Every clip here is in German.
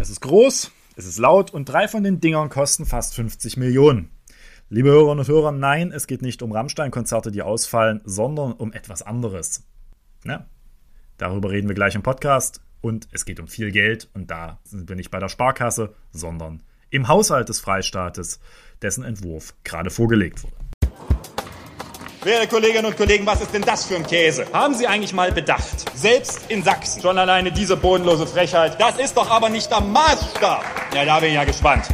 Es ist groß, es ist laut und drei von den Dingern kosten fast 50 Millionen. Liebe Hörerinnen und Hörer, nein, es geht nicht um Rammstein-Konzerte, die ausfallen, sondern um etwas anderes. Ja, darüber reden wir gleich im Podcast. Und es geht um viel Geld und da sind wir nicht bei der Sparkasse, sondern im Haushalt des Freistaates, dessen Entwurf gerade vorgelegt wurde. Werte Kolleginnen und Kollegen, was ist denn das für ein Käse? Haben Sie eigentlich mal bedacht? Selbst in Sachsen. Schon alleine diese bodenlose Frechheit. Das ist doch aber nicht der Maßstab. Ja, da bin ich ja gespannt.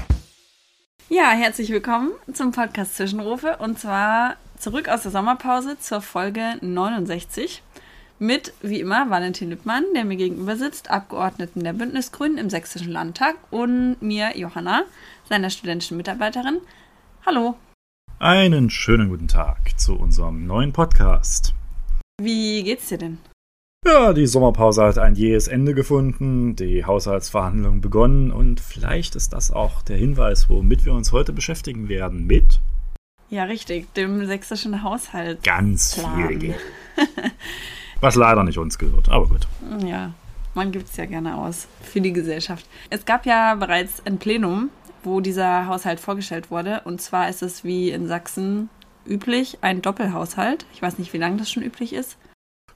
Ja, herzlich willkommen zum Podcast Zwischenrufe und zwar zurück aus der Sommerpause zur Folge 69 mit, wie immer, Valentin Lippmann, der mir gegenüber sitzt, Abgeordneten der Bündnisgrünen im Sächsischen Landtag und mir, Johanna, seiner studentischen Mitarbeiterin. Hallo. Einen schönen guten Tag zu unserem neuen Podcast. Wie geht's dir denn? Ja, die Sommerpause hat ein jähes Ende gefunden, die Haushaltsverhandlungen begonnen und vielleicht ist das auch der Hinweis, womit wir uns heute beschäftigen werden, mit Ja, richtig, dem sächsischen Haushalt. ganz viel Geld. Was leider nicht uns gehört, aber gut. Ja, man gibt es ja gerne aus für die Gesellschaft. Es gab ja bereits ein Plenum, wo dieser Haushalt vorgestellt wurde. Und zwar ist es wie in Sachsen üblich ein Doppelhaushalt. Ich weiß nicht, wie lange das schon üblich ist.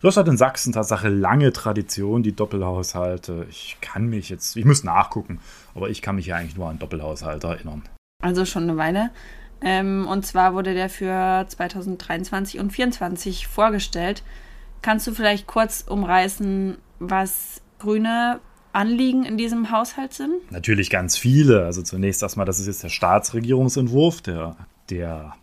Das hat in Sachsen Tatsache lange Tradition, die Doppelhaushalte. Ich kann mich jetzt, ich muss nachgucken, aber ich kann mich ja eigentlich nur an Doppelhaushalte erinnern. Also schon eine Weile. Ähm, und zwar wurde der für 2023 und 2024 vorgestellt. Kannst du vielleicht kurz umreißen, was Grüne Anliegen in diesem Haushalt sind? Natürlich ganz viele. Also zunächst erstmal, das ist jetzt der Staatsregierungsentwurf, der, der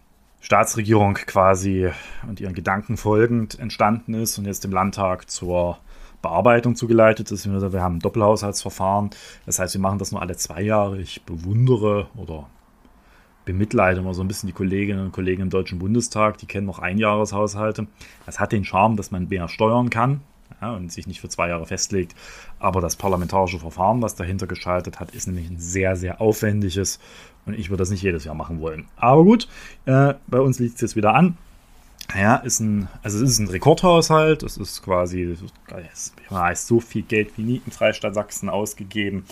Staatsregierung quasi und ihren Gedanken folgend entstanden ist und jetzt dem Landtag zur Bearbeitung zugeleitet ist. Wir haben ein Doppelhaushaltsverfahren. Das heißt, wir machen das nur alle zwei Jahre. Ich bewundere oder bemitleide immer so ein bisschen die Kolleginnen und Kollegen im Deutschen Bundestag. Die kennen noch Einjahreshaushalte. Das hat den Charme, dass man mehr steuern kann ja, und sich nicht für zwei Jahre festlegt. Aber das parlamentarische Verfahren, was dahinter geschaltet hat, ist nämlich ein sehr, sehr aufwendiges und ich würde das nicht jedes Jahr machen wollen. Aber gut, äh, bei uns liegt es jetzt wieder an. Ja, ist ein, also es ist ein Rekordhaushalt. Es ist quasi, es heißt so viel Geld wie nie im Freistaat Sachsen ausgegeben.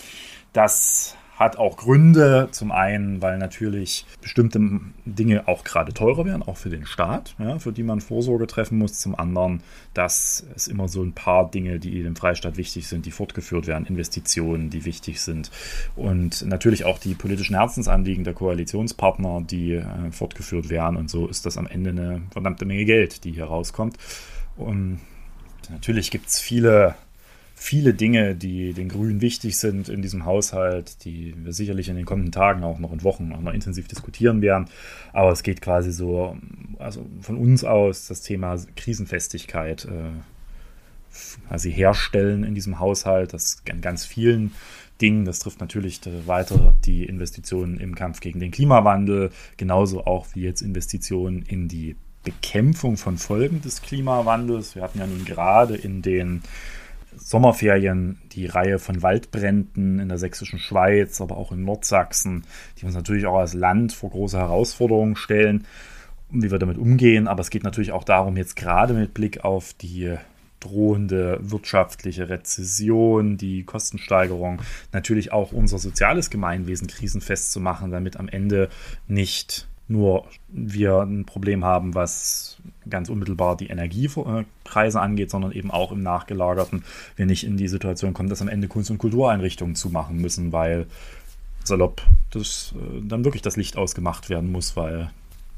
dass hat auch Gründe. Zum einen, weil natürlich bestimmte Dinge auch gerade teurer werden, auch für den Staat, ja, für die man Vorsorge treffen muss. Zum anderen, dass es immer so ein paar Dinge, die dem Freistaat wichtig sind, die fortgeführt werden, Investitionen, die wichtig sind. Und natürlich auch die politischen Herzensanliegen der Koalitionspartner, die äh, fortgeführt werden. Und so ist das am Ende eine verdammte Menge Geld, die hier rauskommt. Und natürlich gibt es viele viele Dinge, die den Grünen wichtig sind in diesem Haushalt, die wir sicherlich in den kommenden Tagen auch noch in Wochen auch noch intensiv diskutieren werden. Aber es geht quasi so, also von uns aus das Thema Krisenfestigkeit äh, quasi herstellen in diesem Haushalt, das an ganz vielen Dingen. Das trifft natürlich weiter die Investitionen im Kampf gegen den Klimawandel, genauso auch wie jetzt Investitionen in die Bekämpfung von Folgen des Klimawandels. Wir hatten ja nun gerade in den Sommerferien die Reihe von Waldbränden in der sächsischen Schweiz, aber auch in Nordsachsen, die uns natürlich auch als Land vor große Herausforderungen stellen, wie wir damit umgehen. Aber es geht natürlich auch darum, jetzt gerade mit Blick auf die drohende wirtschaftliche Rezession, die Kostensteigerung, natürlich auch unser soziales Gemeinwesen krisenfest zu machen, damit am Ende nicht nur wir ein Problem haben, was ganz unmittelbar die Energiepreise angeht, sondern eben auch im Nachgelagerten wir nicht in die Situation kommen, dass am Ende Kunst- und Kultureinrichtungen zumachen müssen, weil salopp das, äh, dann wirklich das Licht ausgemacht werden muss, weil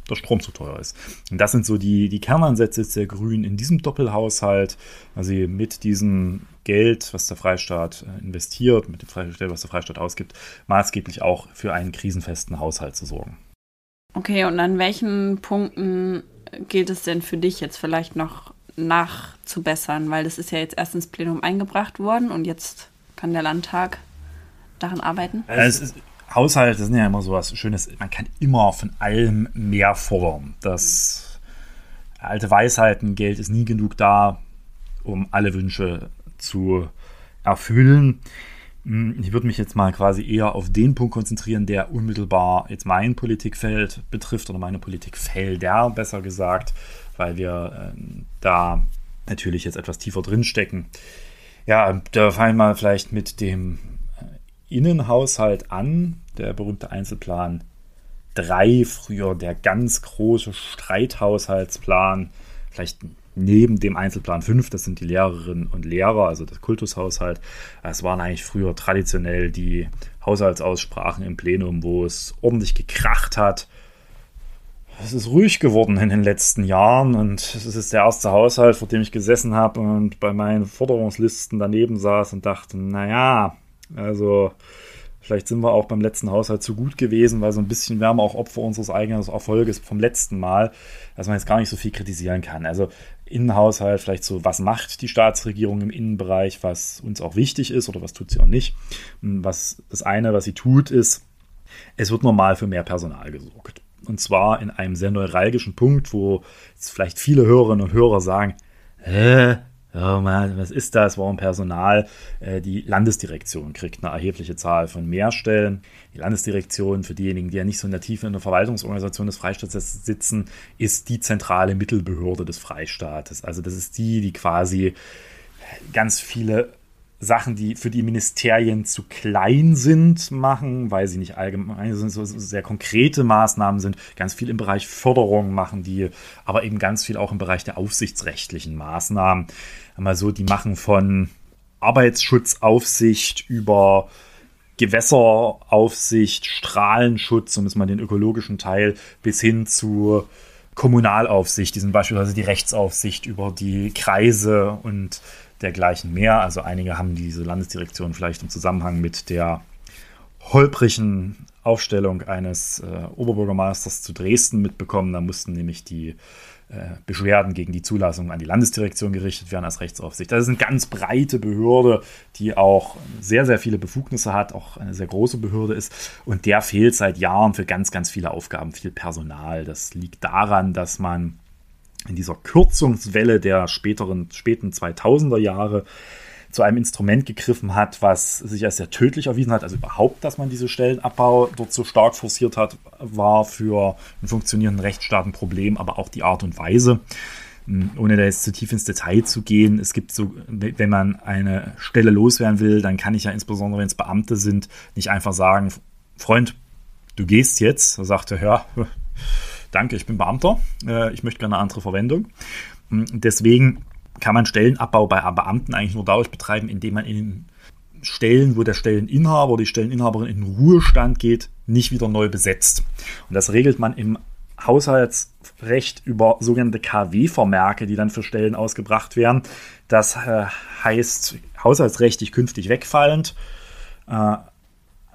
der Strom zu teuer ist. Und das sind so die, die Kernansätze der Grünen in diesem Doppelhaushalt, also mit diesem Geld, was der Freistaat äh, investiert, mit dem Geld, was der Freistaat ausgibt, maßgeblich auch für einen krisenfesten Haushalt zu sorgen. Okay, und an welchen Punkten gilt es denn für dich jetzt vielleicht noch nachzubessern? Weil das ist ja jetzt erst ins Plenum eingebracht worden und jetzt kann der Landtag daran arbeiten. Also ist, Haushalte sind ja immer so was Schönes. Man kann immer von allem mehr fordern. Das alte Weisheiten, Geld ist nie genug da, um alle Wünsche zu erfüllen. Hm, ich würde mich jetzt mal quasi eher auf den Punkt konzentrieren, der unmittelbar jetzt mein Politikfeld betrifft oder meine Politikfelder, besser gesagt, weil wir äh, da natürlich jetzt etwas tiefer drin stecken. Ja, da fallen wir vielleicht mit dem Innenhaushalt an, der berühmte Einzelplan 3, früher der ganz große Streithaushaltsplan, vielleicht neben dem Einzelplan 5, das sind die Lehrerinnen und Lehrer, also das Kultushaushalt. Es waren eigentlich früher traditionell die Haushaltsaussprachen im Plenum, wo es ordentlich gekracht hat. Es ist ruhig geworden in den letzten Jahren und es ist der erste Haushalt, vor dem ich gesessen habe und bei meinen Forderungslisten daneben saß und dachte, naja, also vielleicht sind wir auch beim letzten Haushalt zu gut gewesen, weil so ein bisschen wir haben auch Opfer unseres eigenen Erfolges vom letzten Mal, dass man jetzt gar nicht so viel kritisieren kann. Also Innenhaushalt, vielleicht so, was macht die Staatsregierung im Innenbereich, was uns auch wichtig ist oder was tut sie auch nicht. Was das eine, was sie tut, ist, es wird normal für mehr Personal gesorgt. Und zwar in einem sehr neuralgischen Punkt, wo jetzt vielleicht viele Hörerinnen und Hörer sagen, hä, oh was ist das, warum Personal? Äh, die Landesdirektion kriegt eine erhebliche Zahl von Mehrstellen. Die Landesdirektion, für diejenigen, die ja nicht so in der Tiefe in der Verwaltungsorganisation des Freistaates sitzen, ist die zentrale Mittelbehörde des Freistaates. Also das ist die, die quasi ganz viele Sachen, die für die Ministerien zu klein sind, machen, weil sie nicht allgemein sind, so sehr konkrete Maßnahmen sind, ganz viel im Bereich Förderung machen die, aber eben ganz viel auch im Bereich der aufsichtsrechtlichen Maßnahmen. Einmal so, die machen von Arbeitsschutzaufsicht über Gewässeraufsicht, Strahlenschutz, um es mal den ökologischen Teil, bis hin zu Kommunalaufsicht, die sind beispielsweise die Rechtsaufsicht über die Kreise und dergleichen mehr. Also einige haben diese Landesdirektion vielleicht im Zusammenhang mit der holprigen Aufstellung eines äh, Oberbürgermeisters zu Dresden mitbekommen. Da mussten nämlich die äh, Beschwerden gegen die Zulassung an die Landesdirektion gerichtet werden als Rechtsaufsicht. Das ist eine ganz breite Behörde, die auch sehr, sehr viele Befugnisse hat, auch eine sehr große Behörde ist. Und der fehlt seit Jahren für ganz, ganz viele Aufgaben, viel Personal. Das liegt daran, dass man in dieser Kürzungswelle der späteren, späten 2000er Jahre zu einem Instrument gegriffen hat, was sich als sehr tödlich erwiesen hat. Also überhaupt, dass man diese Stellenabbau dort so stark forciert hat, war für einen funktionierenden Rechtsstaat ein Problem, aber auch die Art und Weise. Hm, ohne da jetzt zu tief ins Detail zu gehen, es gibt so, wenn man eine Stelle loswerden will, dann kann ich ja insbesondere, wenn es Beamte sind, nicht einfach sagen, Freund, du gehst jetzt. Da sagt er, ja, danke, ich bin Beamter, äh, ich möchte gerne eine andere Verwendung. Hm, deswegen kann man Stellenabbau bei Beamten eigentlich nur dadurch betreiben, indem man in Stellen, wo der Stelleninhaber oder die Stelleninhaberin in Ruhestand geht, nicht wieder neu besetzt. Und das regelt man im Haushaltsrecht über sogenannte KW-Vermerke, die dann für Stellen ausgebracht werden. Das äh, heißt haushaltsrechtlich künftig wegfallend. Äh,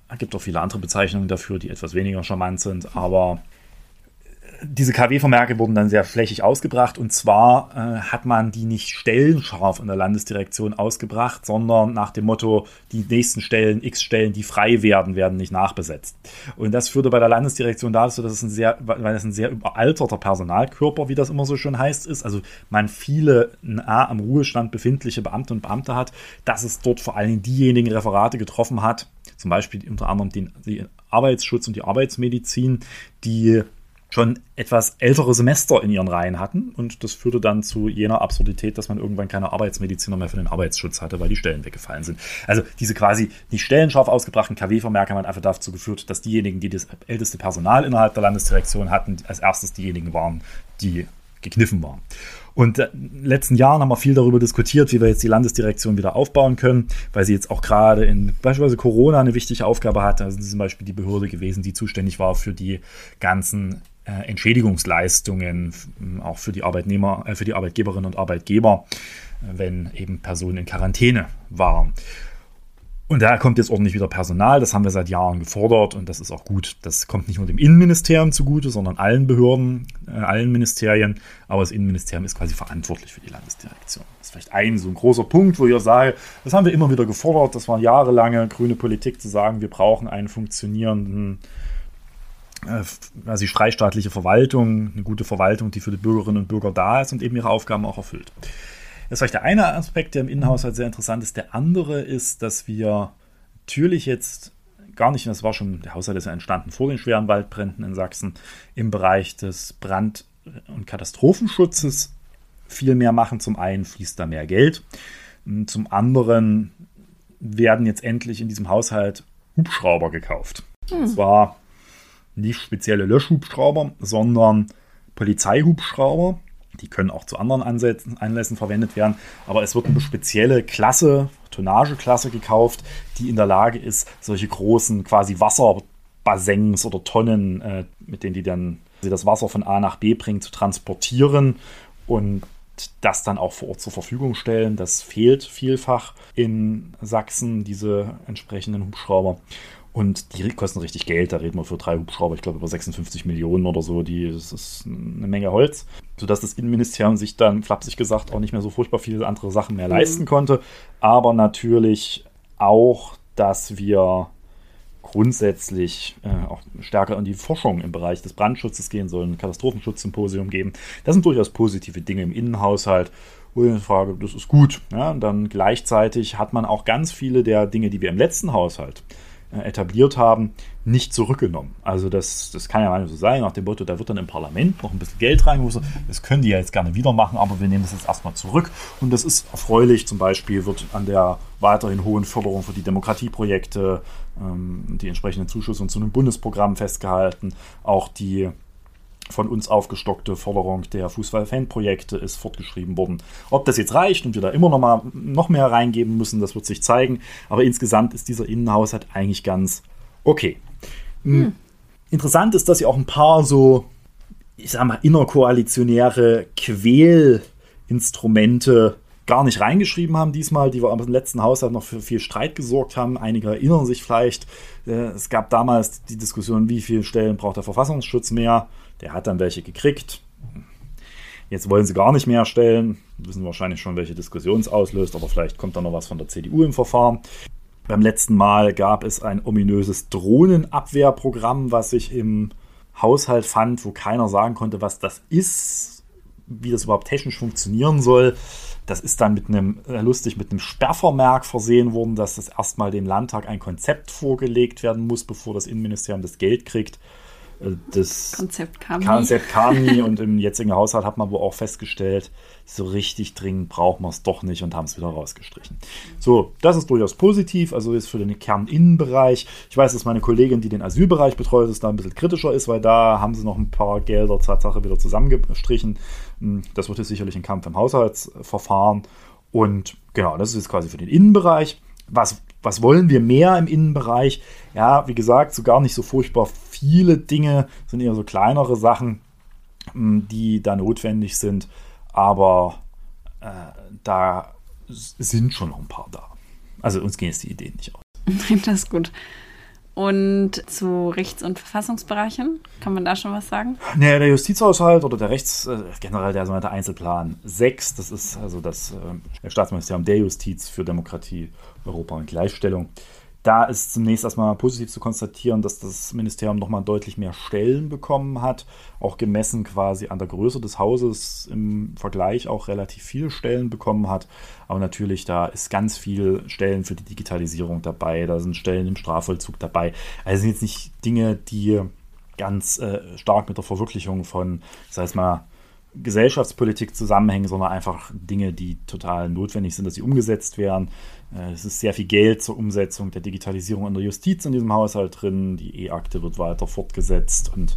es gibt auch viele andere Bezeichnungen dafür, die etwas weniger charmant sind, aber diese KW-Vermerke wurden dann sehr flächig ausgebracht und zwar äh, hat man die nicht stellenscharf in der Landesdirektion ausgebracht, sondern nach dem Motto, die nächsten Stellen, x Stellen, die frei werden, werden nicht nachbesetzt. Und das führte bei der Landesdirektion dazu, dass es ein sehr, weil es ein sehr überalterter Personalkörper, wie das immer so schön heißt, ist, also man viele nah am Ruhestand befindliche Beamte und Beamte hat, dass es dort vor allen Dingen diejenigen Referate getroffen hat, zum Beispiel unter anderem den, den Arbeitsschutz und die Arbeitsmedizin, die schon etwas ältere Semester in ihren Reihen hatten. Und das führte dann zu jener Absurdität, dass man irgendwann keine Arbeitsmediziner mehr für den Arbeitsschutz hatte, weil die Stellen weggefallen sind. Also diese quasi nicht stellenscharf ausgebrachten KW-Vermerke haben einfach dazu geführt, dass diejenigen, die das älteste Personal innerhalb der Landesdirektion hatten, als erstes diejenigen waren, die gekniffen waren. Und in den letzten Jahren haben wir viel darüber diskutiert, wie wir jetzt die Landesdirektion wieder aufbauen können, weil sie jetzt auch gerade in beispielsweise Corona eine wichtige Aufgabe hatte. Also zum Beispiel die Behörde gewesen, die zuständig war für die ganzen äh, Entschädigungsleistungen auch für die Arbeitnehmer, äh, für die Arbeitgeberinnen und Arbeitgeber, äh, wenn eben Personen in Quarantäne waren. Und da kommt jetzt ordentlich wieder Personal. Das haben wir seit Jahren gefordert und das ist auch gut. Das kommt nicht nur dem Innenministerium zugute, sondern allen Behörden, äh, allen Ministerien. Aber das Innenministerium ist quasi verantwortlich für die Landesdirektion. Das ist vielleicht ein so ein großer Punkt, wo ich sage, das haben wir immer wieder gefordert. Das war jahrelange grüne Politik zu sagen, wir brauchen einen funktionierenden quasi freistaatliche Verwaltung, eine gute Verwaltung, die für die Bürgerinnen und Bürger da ist und eben ihre Aufgaben auch erfüllt. Das ist vielleicht der eine Aspekt, der im Innenhaushalt sehr interessant ist. Der andere ist, dass wir natürlich jetzt gar nicht, das war schon, der Haushalt ist ja entstanden vor den schweren Waldbränden in Sachsen, im Bereich des Brand- und Katastrophenschutzes viel mehr machen. Zum einen fließt da mehr Geld, zum anderen werden jetzt endlich in diesem Haushalt Hubschrauber gekauft. Hm. Und zwar nicht spezielle Löschhubschrauber, sondern Polizeihubschrauber. Die können auch zu anderen Ansätzen, Anlässen verwendet werden. Aber es wird eine spezielle Klasse, Tonnageklasse gekauft, die in der Lage ist, solche großen quasi Wasserbassins oder Tonnen, äh, mit denen die dann das Wasser von A nach B bringen, zu transportieren und das dann auch vor Ort zur Verfügung stellen. Das fehlt vielfach in Sachsen, diese entsprechenden Hubschrauber. Und die kosten richtig Geld. Da reden wir für drei Hubschrauber, ich glaube, über 56 Millionen oder so. Die, das ist eine Menge Holz. Sodass das Innenministerium sich dann, flapsig gesagt, auch nicht mehr so furchtbar viele andere Sachen mehr mhm. leisten konnte. Aber natürlich auch, dass wir grundsätzlich äh, auch stärker in die Forschung im Bereich des Brandschutzes gehen sollen, ein Katastrophenschutzsymposium geben. Das sind durchaus positive Dinge im Innenhaushalt. Ich frage, das ist gut. Ja, und dann gleichzeitig hat man auch ganz viele der Dinge, die wir im letzten Haushalt äh, etabliert haben, nicht zurückgenommen. Also das, das kann ja mal so sein, nach dem Motto, da wird dann im Parlament noch ein bisschen Geld reingeholt. Das können die ja jetzt gerne wieder machen, aber wir nehmen das jetzt erstmal zurück. Und das ist erfreulich. Zum Beispiel wird an der weiterhin hohen Förderung für die Demokratieprojekte ähm, die entsprechenden Zuschüsse zu einem Bundesprogramm festgehalten. Auch die von uns aufgestockte Forderung der Fußball-Fan-Projekte ist fortgeschrieben worden. Ob das jetzt reicht und wir da immer noch mal noch mehr reingeben müssen, das wird sich zeigen. Aber insgesamt ist dieser Innenhaushalt eigentlich ganz okay. Hm. hm. Interessant ist, dass sie auch ein paar so, ich sag mal, innerkoalitionäre Quälinstrumente gar nicht reingeschrieben haben diesmal, die wir am letzten Haushalt noch für viel Streit gesorgt haben. Einige erinnern sich vielleicht, äh, es gab damals die Diskussion, wie viele Stellen braucht der Verfassungsschutz mehr. Der hat dann welche gekriegt. Jetzt wollen sie gar nicht mehr stellen. Wissen wahrscheinlich schon, welche Diskussion es auslöst, aber vielleicht kommt da noch was von der CDU im Verfahren. Beim letzten Mal gab es ein ominöses Drohnenabwehrprogramm, was sich im Haushalt fand, wo keiner sagen konnte, was das ist, wie das überhaupt technisch funktionieren soll. Das ist dann mit einem, äh, lustig, mit einem Sperrvermerk versehen worden, dass das erstmal dem Landtag ein Konzept vorgelegt werden muss, bevor das Innenministerium das Geld kriegt. Das Konzept kam, Konzept nie. kam nie und im jetzigen Haushalt hat man wohl auch festgestellt, so richtig dringend braucht man es doch nicht und haben es wieder rausgestrichen. So, das ist durchaus positiv, also ist für den Kerninnenbereich. Ich weiß, dass meine Kollegin, die den Asylbereich betreut, ist, da ein bisschen kritischer ist, weil da haben sie noch ein paar Gelder Tatsache wieder zusammengestrichen. Hm, das wird jetzt sicherlich ein Kampf im Haushaltsverfahren. Und genau, das ist jetzt quasi für den Innenbereich. Was was wollen wir mehr im Innenbereich? Ja, wie gesagt, so gar nicht so furchtbar viele Dinge, sind eher so kleinere Sachen, hm, die da notwendig sind. Aber äh, da sind schon noch ein paar da. Also uns gehen jetzt die Ideen nicht aus. Das ist gut. Und zu Rechts- und Verfassungsbereichen, kann man da schon was sagen? Nee, der Justizhaushalt oder der Rechts, äh, generell der sogenannte Einzelplan 6, das ist also das äh, Staatsministerium der Justiz für Demokratie, Europa und Gleichstellung. Da ist zunächst erstmal positiv zu konstatieren, dass das Ministerium nochmal deutlich mehr Stellen bekommen hat, auch gemessen quasi an der Größe des Hauses im Vergleich auch relativ viele Stellen bekommen hat. Aber natürlich, da ist ganz viel Stellen für die Digitalisierung dabei, da sind Stellen im Strafvollzug dabei. Also sind jetzt nicht Dinge, die ganz äh, stark mit der Verwirklichung von, sei es mal, Gesellschaftspolitik zusammenhängen, sondern einfach Dinge, die total notwendig sind, dass sie umgesetzt werden. Äh, es ist sehr viel Geld zur Umsetzung der Digitalisierung in der Justiz in diesem Haushalt drin. Die E-Akte wird weiter fortgesetzt und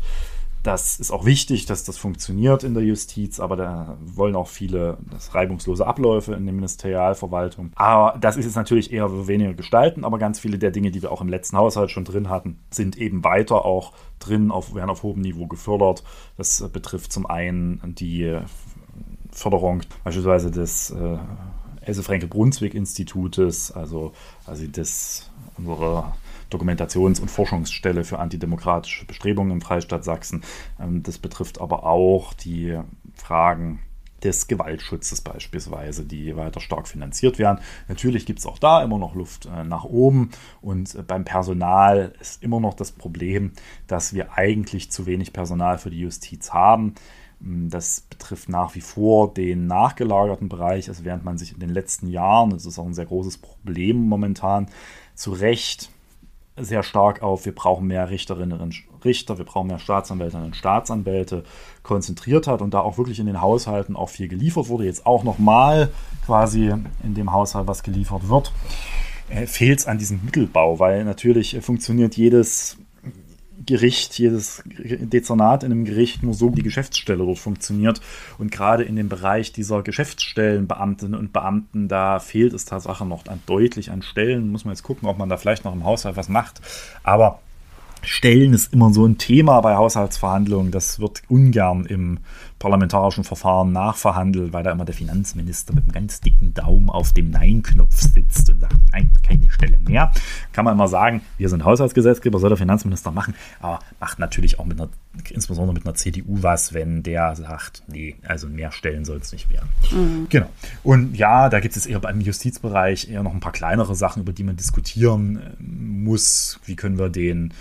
das ist auch wichtig, dass das funktioniert in der Justiz, aber da wollen auch viele reibungslose Abläufe in der Ministerialverwaltung. Aber das ist jetzt natürlich eher weniger gestalten, aber ganz viele der Dinge, die wir auch im letzten Haushalt schon drin hatten, sind eben weiter auch drin, auf, werden auf hohem Niveau gefördert. Das betrifft zum einen die Förderung beispielsweise des äh, Else Frenkel Brunswick Institutes, also, also das unsere Dokumentations- und Forschungsstelle für antidemokratische Bestrebungen im Freistaat Sachsen. Ähm, das betrifft aber auch die Fragen des Gewaltschutzes beispielsweise, die weiter stark finanziert werden. Natürlich gibt es auch da immer noch Luft äh, nach oben und äh, beim Personal ist immer noch das Problem, dass wir eigentlich zu wenig Personal für die Justiz haben. Ähm, das betrifft nach wie vor den nachgelagerten Bereich, also während man sich in den letzten Jahren, das ist auch ein sehr großes Problem momentan, zu Recht sehr stark auf, wir brauchen mehr Richterinnen und Richter, wir brauchen mehr Staatsanwältinnen und Staatsanwälte konzentriert hat und da auch wirklich in den Haushalten auch viel geliefert wurde. Jetzt auch nochmal quasi in dem Haushalt, was geliefert wird. äh, fehlt es an diesem Mittelbau, weil natürlich funktioniert jedes Gericht, jedes Dezernat in einem Gericht nur so, die Geschäftsstelle dort funktioniert. Und gerade in dem Bereich dieser Geschäftsstellenbeamtinnen und Beamten, da fehlt es tatsächlich noch an, deutlich an Stellen. Muss man jetzt gucken, ob man da vielleicht noch im Haushalt was macht. Aber Stellen ist immer so ein Thema bei Haushaltsverhandlungen. Das wird ungern im parlamentarischen Verfahren nachverhandelt, weil da immer der Finanzminister mit einem ganz dicken Daumen auf dem Nein-Knopf sitzt und sagt, nein, keine Stelle mehr. Kann man immer sagen, wir sind Haushaltsgesetzgeber, soll der Finanzminister machen, aber macht natürlich auch mit einer, insbesondere mit einer CDU was, wenn der sagt, nee, also mehr Stellen soll es nicht werden. Mhm. Genau. Und ja, da gibt es eher beim Justizbereich eher noch ein paar kleinere Sachen, über die man diskutieren äh, muss. Wie können wir den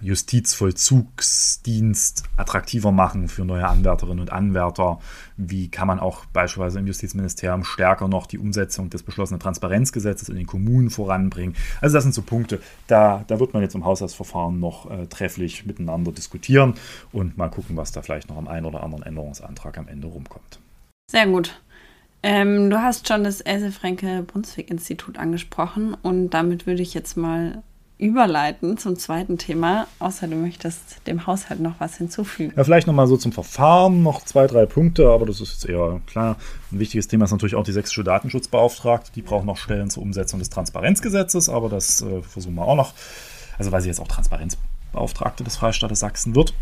Justizvollzugsdienst attraktiver machen für neue Anwärterinnen und Anwärter? Wie kann man auch beispielsweise im Justizministerium stärker noch die Umsetzung des beschlossenen Transparenzgesetzes in den Kommunen voranbringen? Also das sind so Punkte, da, da wird man jetzt im Haushaltsverfahren noch äh, trefflich miteinander diskutieren und mal gucken, was da vielleicht noch am einen oder anderen Änderungsantrag am Ende rumkommt. Sehr gut. Ähm, du hast schon das Else-Fränke-Brunswick-Institut angesprochen und damit würde ich jetzt mal überleiten zum zweiten Thema, außer du möchtest dem Haushalt noch was hinzufügen. Ja, vielleicht nochmal so zum Verfahren noch zwei, drei Punkte, aber das ist jetzt eher klar. Ein wichtiges Thema ist natürlich auch die sächsische Datenschutzbeauftragte. Die braucht noch Stellen zur Umsetzung des Transparenzgesetzes, aber das äh, versuchen wir auch noch. Also weil sie jetzt auch Transparenzbeauftragte des Freistaates Sachsen wird.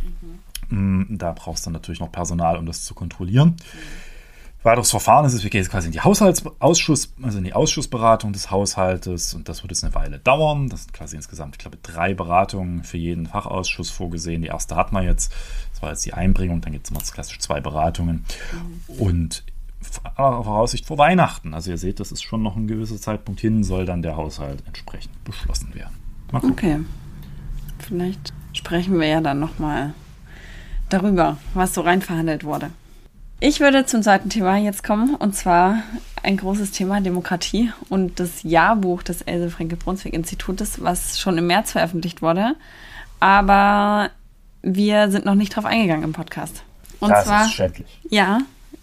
Mhm. Da brauchst du natürlich noch Personal, um das zu kontrollieren. Mhm. Weiteres Verfahren ist, wir gehen jetzt quasi in die Haushaltsausschuss, also in die Ausschussberatung des Haushaltes und das wird jetzt eine Weile dauern. Das sind quasi insgesamt, ich glaube, drei Beratungen für jeden Fachausschuss vorgesehen. Die erste hat man jetzt, das war jetzt die Einbringung, dann gibt es immer das klassisch zwei Beratungen mhm. und Voraussicht vor Weihnachten. Also ihr seht, das ist schon noch ein gewisser Zeitpunkt hin, soll dann der Haushalt entsprechend beschlossen werden. Okay, vielleicht sprechen wir ja dann nochmal darüber, was so rein verhandelt wurde. Ich würde zum zweiten Thema jetzt kommen, und zwar ein großes Thema Demokratie und das Jahrbuch des Else-Fränke-Brunswick-Institutes, was schon im März veröffentlicht wurde. Aber wir sind noch nicht drauf eingegangen im Podcast. Und das zwar, ist schädlich. Ja,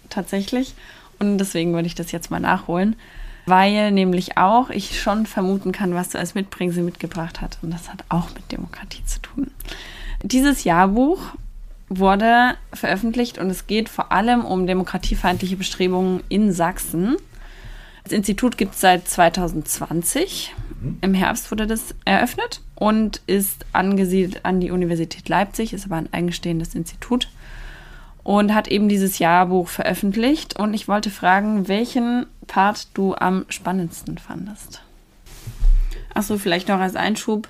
tatsächlich. Und deswegen würde ich das jetzt mal nachholen, weil nämlich auch ich schon vermuten kann, was du als Mitbringsel mitgebracht hast. Und das hat auch mit Demokratie zu tun. Dieses Jahrbuch wurde veröffentlicht und es geht vor allem um demokratiefeindliche Bestrebungen in Sachsen. Das Institut gibt es seit 2020. Mhm. Im Herbst wurde das eröffnet und ist angesiedelt an die Universität Leipzig, ist aber ein eigenstehendes Institut und hat eben dieses Jahrbuch veröffentlicht. Und ich wollte fragen, welchen Part du am spannendsten fandest. Achso, vielleicht noch als Einschub.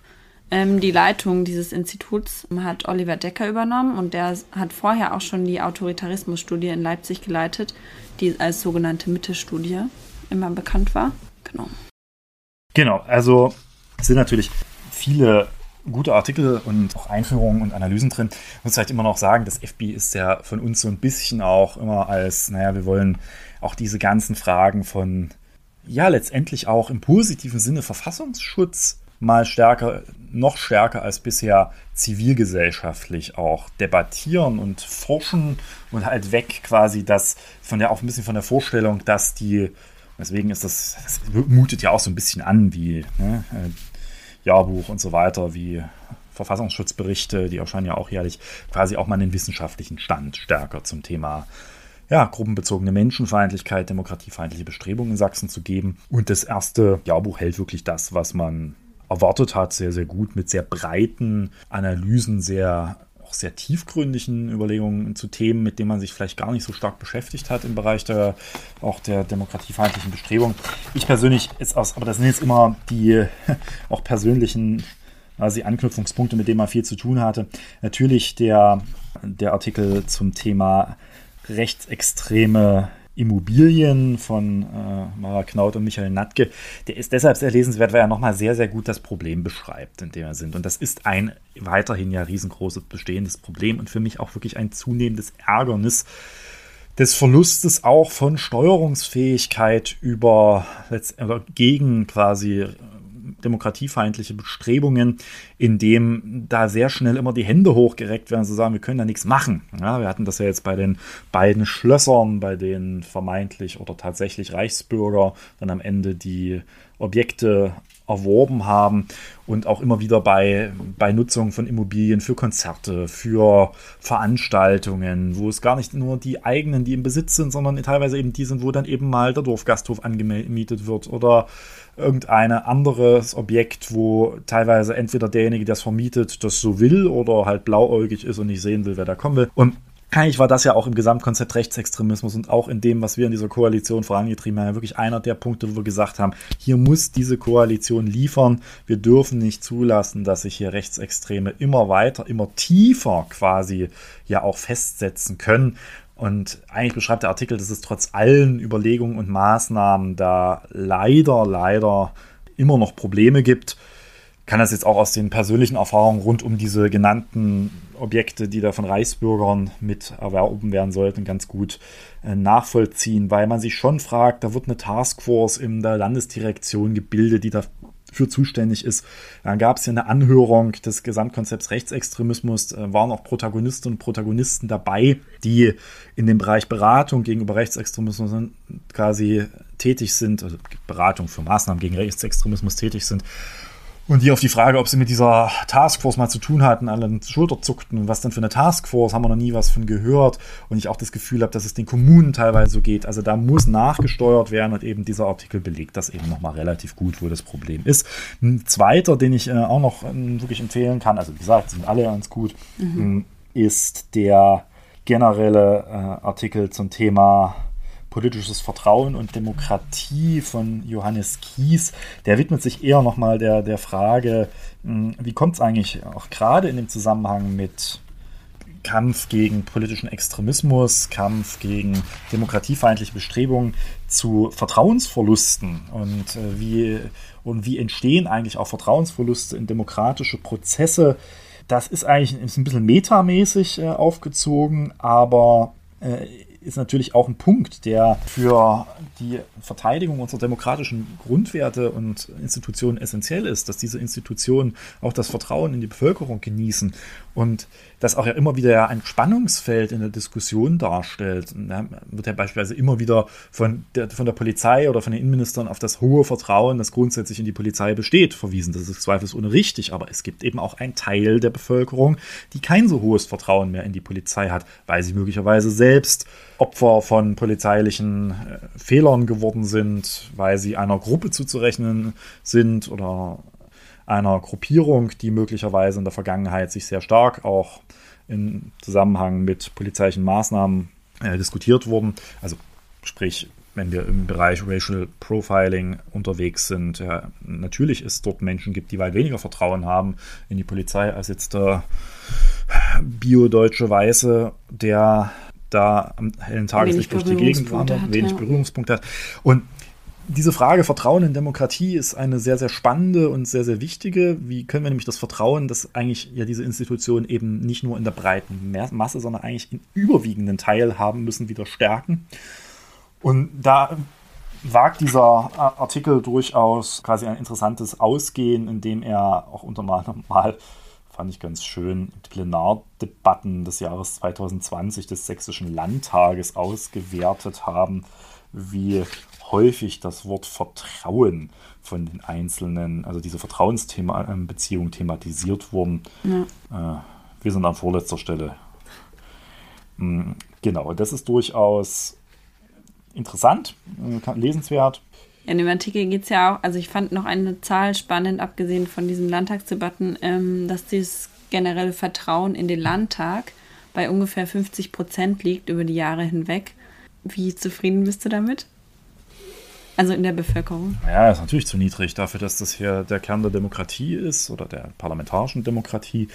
Ähm, die Leitung dieses Instituts hat Oliver Decker übernommen und der hat vorher auch schon die Autoritarismusstudie in Leipzig geleitet, die als sogenannte Mitte-Studie immer bekannt war. Genau. Genau, also es sind natürlich viele gute Artikel und auch Einführungen und Analysen drin. Ich muss vielleicht immer noch sagen, das FB ist ja von uns so ein bisschen auch immer als, naja, wir wollen auch diese ganzen Fragen von, ja, letztendlich auch im positiven Sinne Verfassungsschutz mal stärker, noch stärker als bisher zivilgesellschaftlich auch debattieren und forschen und halt weg quasi das von der auch ein bisschen von der Vorstellung, dass die, deswegen ist das, das mutet ja auch so ein bisschen an wie ne, äh, Jahrbuch und so weiter, wie Verfassungsschutzberichte, die erscheinen ja auch jährlich, quasi auch mal einen wissenschaftlichen Stand stärker zum Thema ja, gruppenbezogene Menschenfeindlichkeit, demokratiefeindliche Bestrebungen in Sachsen zu geben. Und das erste Jahrbuch hält wirklich das, was man erwartet hat, sehr, sehr gut mit sehr breiten Analysen, sehr auch sehr tiefgründigen Überlegungen zu Themen, mit denen man sich vielleicht gar nicht so stark beschäftigt hat im Bereich der auch der demokratiefeindlichen Bestrebung. Ich persönlich ist aus, aber das sind jetzt immer die auch persönlichen also Anknüpfungspunkte, mit denen man viel zu tun hatte. Natürlich der, der Artikel zum Thema rechtsextreme Immobilien von äh, Mara Knaut und Michael Natke, der ist deshalb sehr lesenswert, weil er nochmal sehr, sehr gut das Problem beschreibt, in dem er sind. Und das ist ein weiterhin ja riesengroßes bestehendes Problem und für mich auch wirklich ein zunehmendes Ärgernis des Verlustes auch von Steuerungsfähigkeit über gegen quasi demokratiefeindliche Bestrebungen, in dem da sehr schnell immer die Hände hochgereckt werden, zu sagen, wir können da nichts machen. Ja, wir hatten das ja jetzt bei den beiden Schlössern, bei denen vermeintlich oder tatsächlich Reichsbürger dann am Ende die Objekte erworben haben und auch immer wieder bei, bei Nutzung von Immobilien für Konzerte, für Veranstaltungen, wo es gar nicht nur die eigenen, die im Besitz sind, sondern teilweise eben die sind, wo dann eben mal der Dorfgasthof angemietet wird oder irgendein anderes Objekt, wo teilweise entweder derjenige, der es vermietet, das so will oder halt blauäugig ist und nicht sehen will, wer da kommen will. Und eigentlich war das ja auch im Gesamtkonzept Rechtsextremismus und auch in dem, was wir in dieser Koalition vorangetrieben haben, wirklich einer der Punkte, wo wir gesagt haben, hier muss diese Koalition liefern. Wir dürfen nicht zulassen, dass sich hier Rechtsextreme immer weiter, immer tiefer quasi ja auch festsetzen können. Und eigentlich beschreibt der Artikel, dass es trotz allen Überlegungen und Maßnahmen da leider, leider immer noch Probleme gibt. Kann das jetzt auch aus den persönlichen Erfahrungen rund um diese genannten Objekte, die da von Reichsbürgern mit erworben werden sollten, ganz gut äh, nachvollziehen, weil man sich schon fragt, da wird eine Taskforce in der Landesdirektion gebildet, die dafür zuständig ist. Dann gab es ja eine Anhörung des Gesamtkonzepts Rechtsextremismus, äh, waren auch Protagonistinnen und Protagonisten dabei, die in dem Bereich Beratung gegenüber Rechtsextremismus quasi tätig sind, also Beratung für Maßnahmen gegen Rechtsextremismus tätig sind. Und die auf die Frage, ob sie mit dieser Taskforce mal zu tun hatten, alle den Schulter zuckten. Und was denn für eine Taskforce, haben wir noch nie was von gehört. Und ich auch das Gefühl habe, dass es den Kommunen teilweise so geht. Also da muss nachgesteuert werden und eben dieser Artikel belegt das eben nochmal relativ gut, wo das Problem ist. Ein zweiter, den ich äh, auch noch äh, wirklich empfehlen kann, also wie gesagt, sind alle ganz gut, mhm. ist der generelle äh, Artikel zum Thema politisches Vertrauen und Demokratie von Johannes Kies. Der widmet sich eher nochmal der, der Frage, hm, wie kommt es eigentlich auch gerade in dem Zusammenhang mit Kampf gegen politischen Extremismus, Kampf gegen demokratiefeindliche Bestrebungen zu Vertrauensverlusten und äh, wie und wie entstehen eigentlich auch Vertrauensverluste in demokratische Prozesse. Das ist eigentlich ist ein bisschen metamäßig äh, aufgezogen, aber äh, ist natürlich auch ein Punkt, der für die Verteidigung unserer demokratischen Grundwerte und Institutionen essentiell ist, dass diese Institutionen auch das Vertrauen in die Bevölkerung genießen und das auch ja immer wieder ein Spannungsfeld in der Diskussion darstellt. Da wird ja beispielsweise immer wieder von der, von der Polizei oder von den Innenministern auf das hohe Vertrauen, das grundsätzlich in die Polizei besteht, verwiesen. Das ist zweifelsohne richtig, aber es gibt eben auch einen Teil der Bevölkerung, die kein so hohes Vertrauen mehr in die Polizei hat, weil sie möglicherweise selbst Opfer von polizeilichen äh, Fehlern geworden sind, weil sie einer Gruppe zuzurechnen sind oder einer Gruppierung, die möglicherweise in der Vergangenheit sich sehr stark auch im Zusammenhang mit polizeilichen Maßnahmen äh, diskutiert wurden. Also sprich, wenn wir im Bereich Racial Profiling unterwegs sind, ja, natürlich es dort Menschen gibt, die weit weniger Vertrauen haben in die Polizei als jetzt der bio-deutsche Weiße, der da am hellen Tageslicht durch die Gegend wandert, wenig ja. Berührungspunkte hat. Und diese Frage Vertrauen in Demokratie ist eine sehr, sehr spannende und sehr, sehr wichtige. Wie können wir nämlich das Vertrauen, dass eigentlich ja diese Institutionen eben nicht nur in der breiten Masse, sondern eigentlich in überwiegenden Teil haben müssen, wieder stärken? Und da wagt dieser Artikel durchaus quasi ein interessantes Ausgehen, indem er auch unter anderem mal, fand ich ganz schön, Plenardebatten des Jahres 2020 des Sächsischen Landtages ausgewertet haben, wie häufig das Wort Vertrauen von den einzelnen, also diese Vertrauensbeziehungen thematisiert wurden. Ja. Äh, wir sind an vorletzter Stelle. Mm, genau, das ist durchaus interessant, äh, lesenswert. Ja, in dem Artikel geht es ja auch, also ich fand noch eine Zahl spannend, abgesehen von diesen Landtagsdebatten, ähm, dass dieses generelle Vertrauen in den Landtag bei ungefähr 50 Prozent liegt über die Jahre hinweg. Wie zufrieden bist du damit? Also in der Bevölkerung. Ja, ist natürlich zu niedrig dafür, dass das hier der Kern der Demokratie ist oder der parlamentarischen Demokratie.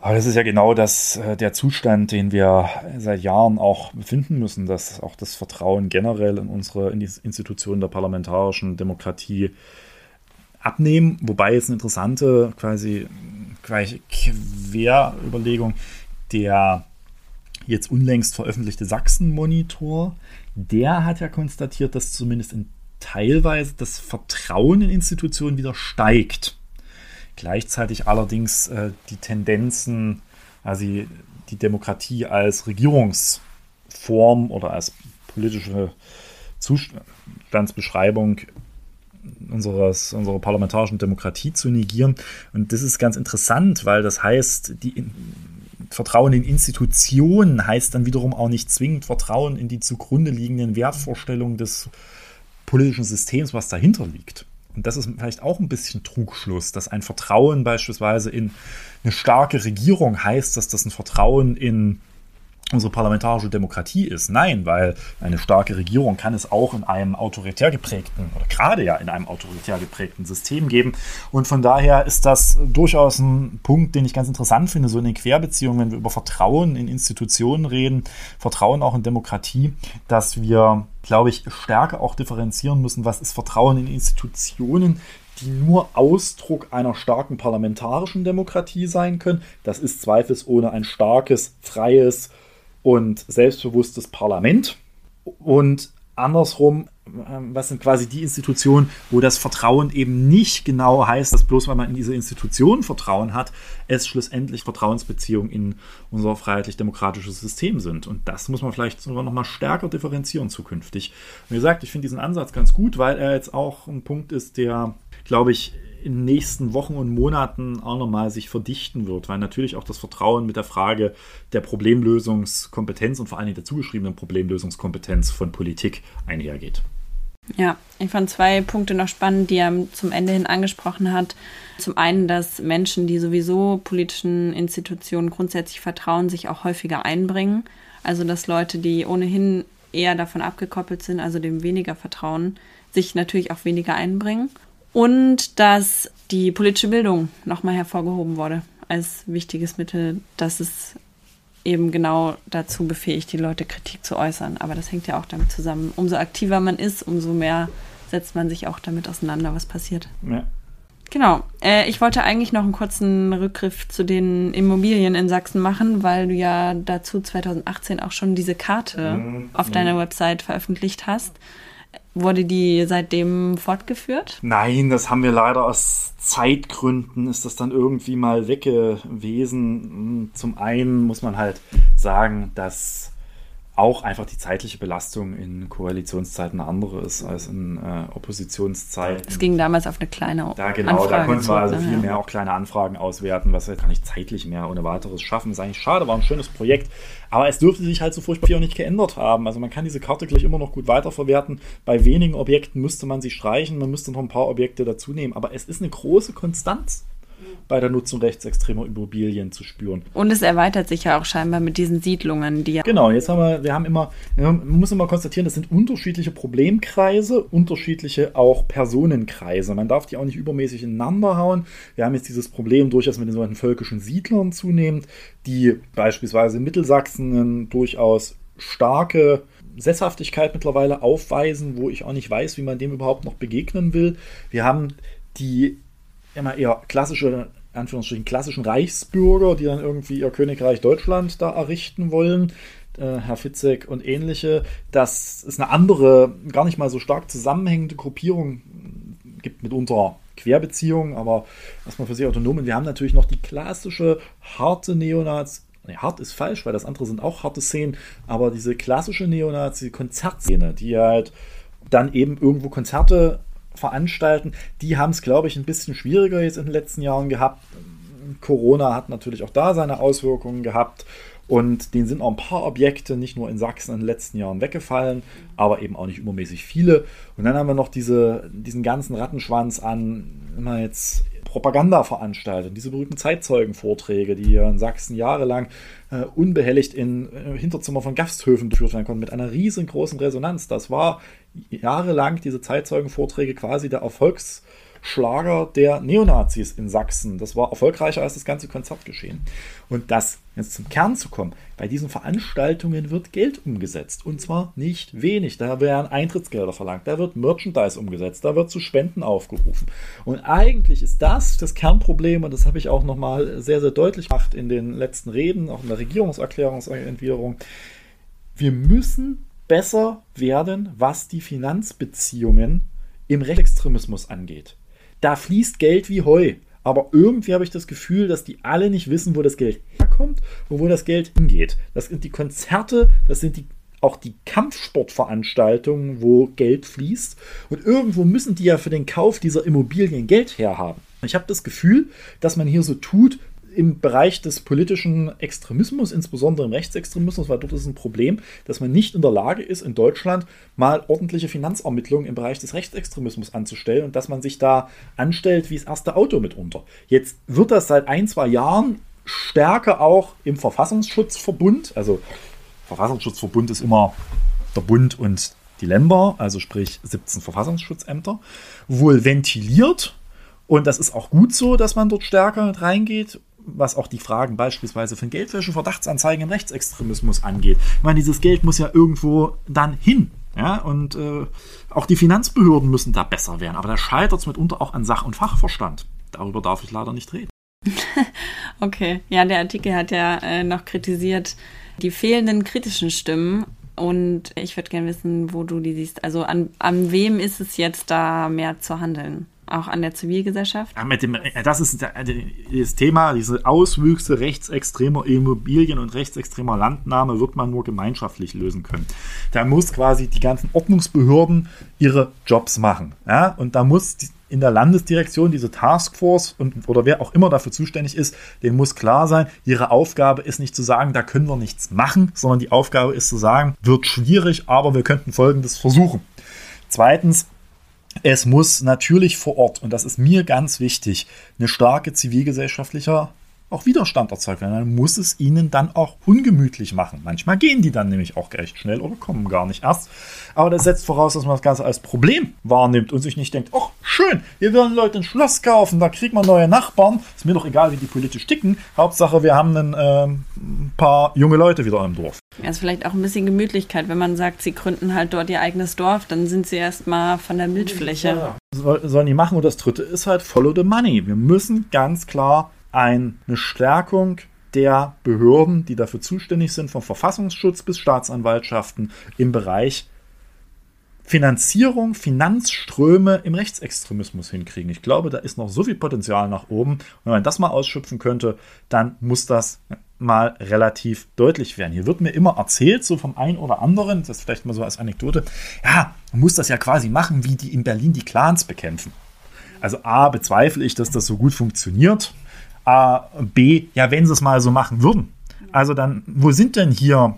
Aber das ist ja genau das, äh, der Zustand, den wir seit Jahren auch befinden müssen, dass auch das Vertrauen generell in unsere in die Institutionen der parlamentarischen Demokratie abnehmen. Wobei jetzt eine interessante quasi quasi Querüberlegung der jetzt unlängst veröffentlichte Sachsen-Monitor der hat ja konstatiert, dass zumindest in teilweise das Vertrauen in Institutionen wieder steigt. Gleichzeitig allerdings äh, die Tendenzen, also die Demokratie als Regierungsform oder als politische Zustandsbeschreibung unseres, unserer parlamentarischen Demokratie zu negieren. Und das ist ganz interessant, weil das heißt, die Vertrauen in Institutionen heißt dann wiederum auch nicht zwingend Vertrauen in die zugrunde liegenden Wertvorstellungen des politischen Systems, was dahinter liegt. Und das ist vielleicht auch ein bisschen Trugschluss, dass ein Vertrauen beispielsweise in eine starke Regierung heißt, dass das ein Vertrauen in unsere parlamentarische Demokratie ist. Nein, weil eine starke Regierung kann es auch in einem autoritär geprägten oder gerade ja in einem autoritär geprägten System geben. Und von daher ist das durchaus ein Punkt, den ich ganz interessant finde, so in den Querbeziehungen, wenn wir über Vertrauen in Institutionen reden, Vertrauen auch in Demokratie, dass wir, glaube ich, stärker auch differenzieren müssen, was ist Vertrauen in Institutionen, die nur Ausdruck einer starken parlamentarischen Demokratie sein können. Das ist zweifelsohne ein starkes, freies, und selbstbewusstes Parlament. Und andersrum, ähm, was sind quasi die Institutionen, wo das Vertrauen eben nicht genau heißt, dass bloß weil man in diese Institutionen Vertrauen hat, es schlussendlich Vertrauensbeziehungen in unser freiheitlich-demokratisches System sind. Und das muss man vielleicht sogar noch mal stärker differenzieren zukünftig. Wie gesagt, ich finde diesen Ansatz ganz gut, weil er jetzt auch ein Punkt ist, der, glaube ich, in den nächsten Wochen und Monaten auch nochmal sich verdichten wird, weil natürlich auch das Vertrauen mit der Frage der Problemlösungskompetenz und vor allem der zugeschriebenen Problemlösungskompetenz von Politik einhergeht. Ja, ich fand zwei Punkte noch spannend, die er zum Ende hin angesprochen hat. Zum einen, dass Menschen, die sowieso politischen Institutionen grundsätzlich vertrauen, sich auch häufiger einbringen. Also dass Leute, die ohnehin eher davon abgekoppelt sind, also dem weniger vertrauen, sich natürlich auch weniger einbringen und dass die politische Bildung nochmal hervorgehoben wurde als wichtiges Mittel, dass es eben genau dazu befähigt, die Leute Kritik zu äußern. Aber das hängt ja auch damit zusammen. Umso aktiver man ist, umso mehr setzt man sich auch damit auseinander, was passiert. Ja. Genau. Äh, ich wollte eigentlich noch einen kurzen Rückgriff zu den Immobilien in Sachsen machen, weil du ja dazu 2018 auch schon diese Karte mhm. auf deiner Website veröffentlicht hast. Wurde die seitdem fortgeführt? Nein, das haben wir leider aus Zeitgründen ist das dann irgendwie mal weg gewesen. Zum einen muss man halt sagen, dass auch einfach die zeitliche Belastung in Koalitionszeiten eine andere ist als in äh, Oppositionszeiten. Es ging damals auf eine kleine Da genau, Anfrage da konnten wir also viel mehr auch kleine Anfragen auswerten, was wir gar nicht zeitlich mehr ohne weiteres schaffen. Das ist eigentlich schade, war ein schönes Projekt. Aber es dürfte sich halt so furchtbar viel auch nicht geändert haben. Also man kann diese Karte gleich immer noch gut weiterverwerten. Bei wenigen Objekten müsste man sie streichen, man müsste noch ein paar Objekte dazu nehmen. Aber es ist eine große Konstanz bei der Nutzung rechtsextremer Immobilien zu spüren. Und es erweitert sich ja auch scheinbar mit diesen Siedlungen, die ja. Genau, jetzt haben wir, wir haben immer, man muss immer konstatieren, das sind unterschiedliche Problemkreise, unterschiedliche auch Personenkreise. Man darf die auch nicht übermäßig ineinander hauen. Wir haben jetzt dieses Problem durchaus mit den sogenannten völkischen Siedlern zunehmend, die beispielsweise in Mittelsachsen durchaus starke Sesshaftigkeit mittlerweile aufweisen, wo ich auch nicht weiß, wie man dem überhaupt noch begegnen will. Wir haben die immer eher klassische Anführungsstrichen klassischen Reichsbürger, die dann irgendwie ihr Königreich Deutschland da errichten wollen. Äh, Herr Fitzek und ähnliche. Das ist eine andere, gar nicht mal so stark zusammenhängende Gruppierung. Gibt mitunter Querbeziehungen, aber erstmal für sich autonom. Und wir haben natürlich noch die klassische harte Neonazi. Nee, hart ist falsch, weil das andere sind auch harte Szenen, aber diese klassische Neonazi-Konzertszene, die halt dann eben irgendwo Konzerte veranstalten. Die haben es, glaube ich, ein bisschen schwieriger jetzt in den letzten Jahren gehabt. Corona hat natürlich auch da seine Auswirkungen gehabt. Und denen sind auch ein paar Objekte nicht nur in Sachsen in den letzten Jahren weggefallen, aber eben auch nicht übermäßig viele. Und dann haben wir noch diese, diesen ganzen Rattenschwanz an, immer jetzt Propaganda veranstaltet, diese berühmten Zeitzeugenvorträge, die in Sachsen jahrelang äh, unbehelligt in äh, Hinterzimmer von Gasthöfen durchgeführt werden konnten, mit einer riesengroßen Resonanz. Das war jahrelang diese Zeitzeugenvorträge quasi der Erfolgs- Schlager der Neonazis in Sachsen. Das war erfolgreicher als das ganze Konzertgeschehen. Und das, jetzt zum Kern zu kommen, bei diesen Veranstaltungen wird Geld umgesetzt. Und zwar nicht wenig. Da werden Eintrittsgelder verlangt, da wird Merchandise umgesetzt, da wird zu Spenden aufgerufen. Und eigentlich ist das das Kernproblem, und das habe ich auch nochmal sehr, sehr deutlich gemacht in den letzten Reden, auch in der Regierungserklärungsentwicklung. Wir müssen besser werden, was die Finanzbeziehungen im Rechtsextremismus angeht. Da fließt Geld wie Heu. Aber irgendwie habe ich das Gefühl, dass die alle nicht wissen, wo das Geld herkommt und wo das Geld hingeht. Das sind die Konzerte, das sind die, auch die Kampfsportveranstaltungen, wo Geld fließt. Und irgendwo müssen die ja für den Kauf dieser Immobilien Geld herhaben. Ich habe das Gefühl, dass man hier so tut, im Bereich des politischen Extremismus, insbesondere im Rechtsextremismus, weil dort ist ein Problem, dass man nicht in der Lage ist, in Deutschland mal ordentliche Finanzermittlungen im Bereich des Rechtsextremismus anzustellen und dass man sich da anstellt wie das erste Auto mitunter. Jetzt wird das seit ein, zwei Jahren stärker auch im Verfassungsschutzverbund, also Verfassungsschutzverbund ist immer der Bund und die Länder, also sprich 17 Verfassungsschutzämter, wohl ventiliert. Und das ist auch gut so, dass man dort stärker reingeht was auch die Fragen beispielsweise von Geldwäsche, Verdachtsanzeigen im Rechtsextremismus angeht. Ich meine, dieses Geld muss ja irgendwo dann hin. Ja, und äh, auch die Finanzbehörden müssen da besser werden. Aber da scheitert es mitunter auch an Sach- und Fachverstand. Darüber darf ich leider nicht reden. okay, ja, der Artikel hat ja äh, noch kritisiert die fehlenden kritischen Stimmen. Und ich würde gerne wissen, wo du die siehst. Also an, an wem ist es jetzt da mehr zu handeln? Auch an der Zivilgesellschaft? Ja, mit dem, das ist das Thema, diese Auswüchse rechtsextremer Immobilien und rechtsextremer Landnahme wird man nur gemeinschaftlich lösen können. Da muss quasi die ganzen Ordnungsbehörden ihre Jobs machen. Ja? Und da muss in der Landesdirektion diese Taskforce und, oder wer auch immer dafür zuständig ist, denen muss klar sein, ihre Aufgabe ist nicht zu sagen, da können wir nichts machen, sondern die Aufgabe ist zu sagen, wird schwierig, aber wir könnten Folgendes versuchen. Zweitens, es muss natürlich vor Ort, und das ist mir ganz wichtig, eine starke zivilgesellschaftliche auch Widerstand erzeugt werden. Dann muss es ihnen dann auch ungemütlich machen. Manchmal gehen die dann nämlich auch recht schnell oder kommen gar nicht erst. Aber das setzt voraus, dass man das Ganze als Problem wahrnimmt und sich nicht denkt, ach schön, wir wollen Leute ein Schloss kaufen, da kriegt man neue Nachbarn. Ist mir doch egal, wie die politisch ticken. Hauptsache, wir haben ein äh, paar junge Leute wieder im Dorf. Ja, ist vielleicht auch ein bisschen Gemütlichkeit, wenn man sagt, sie gründen halt dort ihr eigenes Dorf, dann sind sie erstmal von der Bildfläche. Ja, sollen die machen. Und das dritte ist halt Follow the Money. Wir müssen ganz klar eine Stärkung der Behörden, die dafür zuständig sind, vom Verfassungsschutz bis Staatsanwaltschaften im Bereich Finanzierung, Finanzströme im Rechtsextremismus hinkriegen. Ich glaube, da ist noch so viel Potenzial nach oben. Und wenn man das mal ausschöpfen könnte, dann muss das mal relativ deutlich werden. Hier wird mir immer erzählt, so vom einen oder anderen, das vielleicht mal so als Anekdote, ja, man muss das ja quasi machen, wie die in Berlin die Clans bekämpfen. Also A, bezweifle ich, dass das so gut funktioniert. A, B, ja, wenn sie es mal so machen würden. Also dann, wo sind denn hier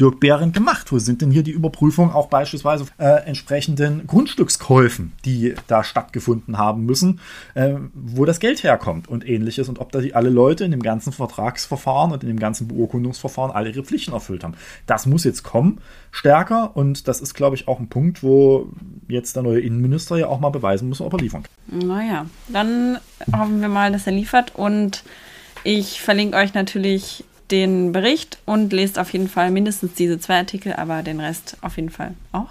Dirk Behrendt gemacht? Wo sind denn hier die Überprüfungen auch beispielsweise äh, entsprechenden Grundstückskäufen, die da stattgefunden haben müssen, äh, wo das Geld herkommt und ähnliches und ob da die alle Leute in dem ganzen Vertragsverfahren und in dem ganzen Beurkundungsverfahren alle ihre Pflichten erfüllt haben. Das muss jetzt kommen, stärker und das ist, glaube ich, auch ein Punkt, wo jetzt der neue Innenminister ja auch mal beweisen muss, ob er liefern kann. Naja, dann hoffen wir mal, dass er liefert und ich verlinke euch natürlich den Bericht und lest auf jeden Fall mindestens diese zwei Artikel, aber den Rest auf jeden Fall auch.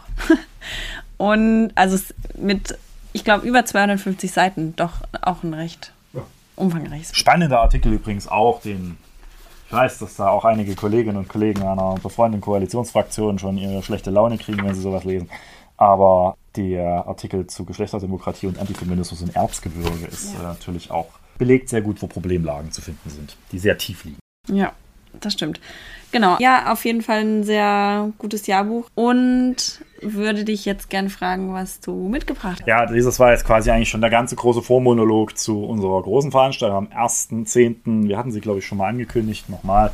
und also mit, ich glaube, über 250 Seiten, doch auch ein recht ja. umfangreiches. Spannender Artikel übrigens auch, den ich weiß, dass da auch einige Kolleginnen und Kollegen einer befreundeten Koalitionsfraktion schon ihre schlechte Laune kriegen, wenn sie sowas lesen. Aber der Artikel zu Geschlechterdemokratie und Antifeminismus im Erzgebirge ist ja. äh, natürlich auch belegt sehr gut, wo Problemlagen zu finden sind, die sehr tief liegen. Ja, das stimmt. Genau. Ja, auf jeden Fall ein sehr gutes Jahrbuch. Und würde dich jetzt gern fragen, was du mitgebracht hast. Ja, dieses war jetzt quasi eigentlich schon der ganze große Vormonolog zu unserer großen Veranstaltung am 1.10. Wir hatten sie, glaube ich, schon mal angekündigt. Nochmal.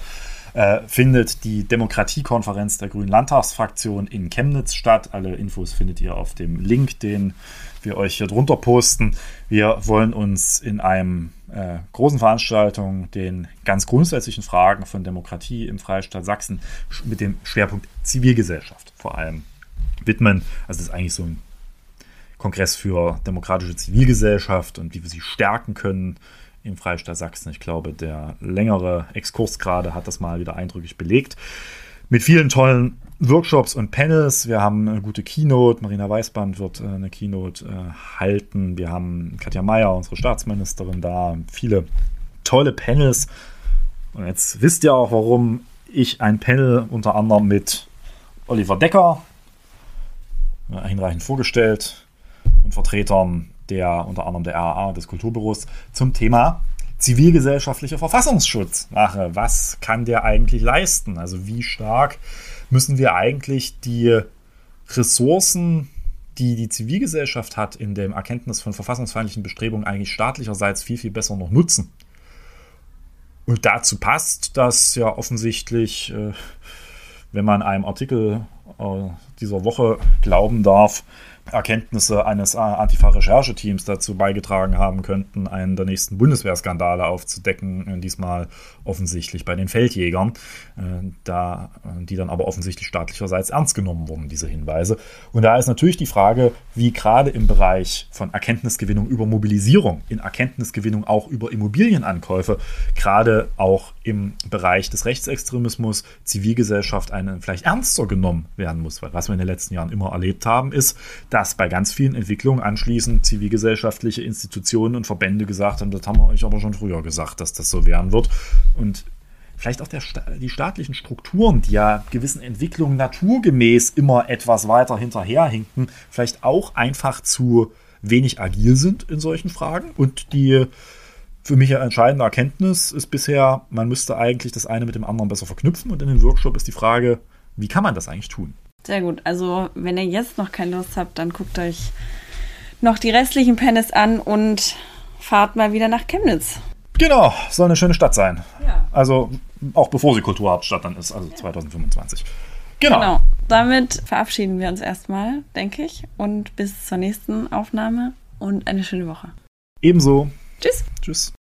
Äh, findet die Demokratiekonferenz der Grünen Landtagsfraktion in Chemnitz statt. Alle Infos findet ihr auf dem Link, den wir euch hier drunter posten. Wir wollen uns in einem äh, großen Veranstaltung den ganz grundsätzlichen Fragen von Demokratie im Freistaat Sachsen mit dem Schwerpunkt Zivilgesellschaft vor allem widmen. Also das ist eigentlich so ein Kongress für demokratische Zivilgesellschaft und wie wir sie stärken können im Freistaat Sachsen. Ich glaube, der längere Exkurs gerade hat das mal wieder eindrücklich belegt. Mit vielen tollen Workshops und Panels. Wir haben eine gute Keynote. Marina Weißband wird äh, eine Keynote äh, halten. Wir haben Katja Mayer, unsere Staatsministerin, da. Viele tolle Panels. Und jetzt wisst ihr auch, warum ich ein Panel unter anderem mit Oliver Decker, äh, hinreichend vorgestellt, und Vertretern der unter anderem der RAA des Kulturbüros zum Thema zivilgesellschaftlicher Verfassungsschutz mache. Was kann der eigentlich leisten? Also wie stark müssen wir eigentlich die Ressourcen, die die Zivilgesellschaft hat, in dem Erkenntnis von verfassungsfeindlichen Bestrebungen eigentlich staatlicherseits viel, viel besser noch nutzen? Und dazu passt, dass ja offensichtlich, äh, wenn man einem Artikel äh, dieser Woche glauben darf, Erkenntnisse eines Antifa-Rechercheteams dazu beigetragen haben könnten, einen der nächsten Bundeswehrskandale aufzudecken, äh, diesmal offensichtlich bei den Feldjägern, äh, da, äh, die dann aber offensichtlich staatlicherseits ernst genommen wurden, diese Hinweise. Und da ist natürlich die Frage, wie gerade im Bereich von Erkenntnisgewinnung über Mobilisierung, in Erkenntnisgewinnung auch über Immobilienankäufe, gerade auch im Bereich des Rechtsextremismus Zivilgesellschaft eine vielleicht ernster genommen werden muss. Weil was wir in den letzten Jahren immer erlebt haben, ist, dass bei ganz vielen Entwicklungen anschließend zivilgesellschaftliche Institutionen und Verbände gesagt haben, das haben wir euch aber schon früher gesagt, dass das so werden wird. Und vielleicht auch der, die staatlichen Strukturen, die ja gewissen Entwicklungen naturgemäß immer etwas weiter hinterherhinken, vielleicht auch einfach zu wenig agil sind in solchen Fragen. Und die für mich entscheidende Erkenntnis ist bisher, man müsste eigentlich das eine mit dem anderen besser verknüpfen. Und in dem Workshop ist die Frage, wie kann man das eigentlich tun? Sehr gut. Also, wenn ihr jetzt noch keine Lust habt, dann guckt euch noch die restlichen Pennis an und fahrt mal wieder nach Chemnitz. Genau, soll eine schöne Stadt sein. Ja. Also auch bevor sie Kulturhauptstadt dann ist, also ja. 2025. Genau. genau. Damit verabschieden wir uns erstmal, denke ich. Und bis zur nächsten Aufnahme und eine schöne Woche. Ebenso. Tschüss. Tschüss.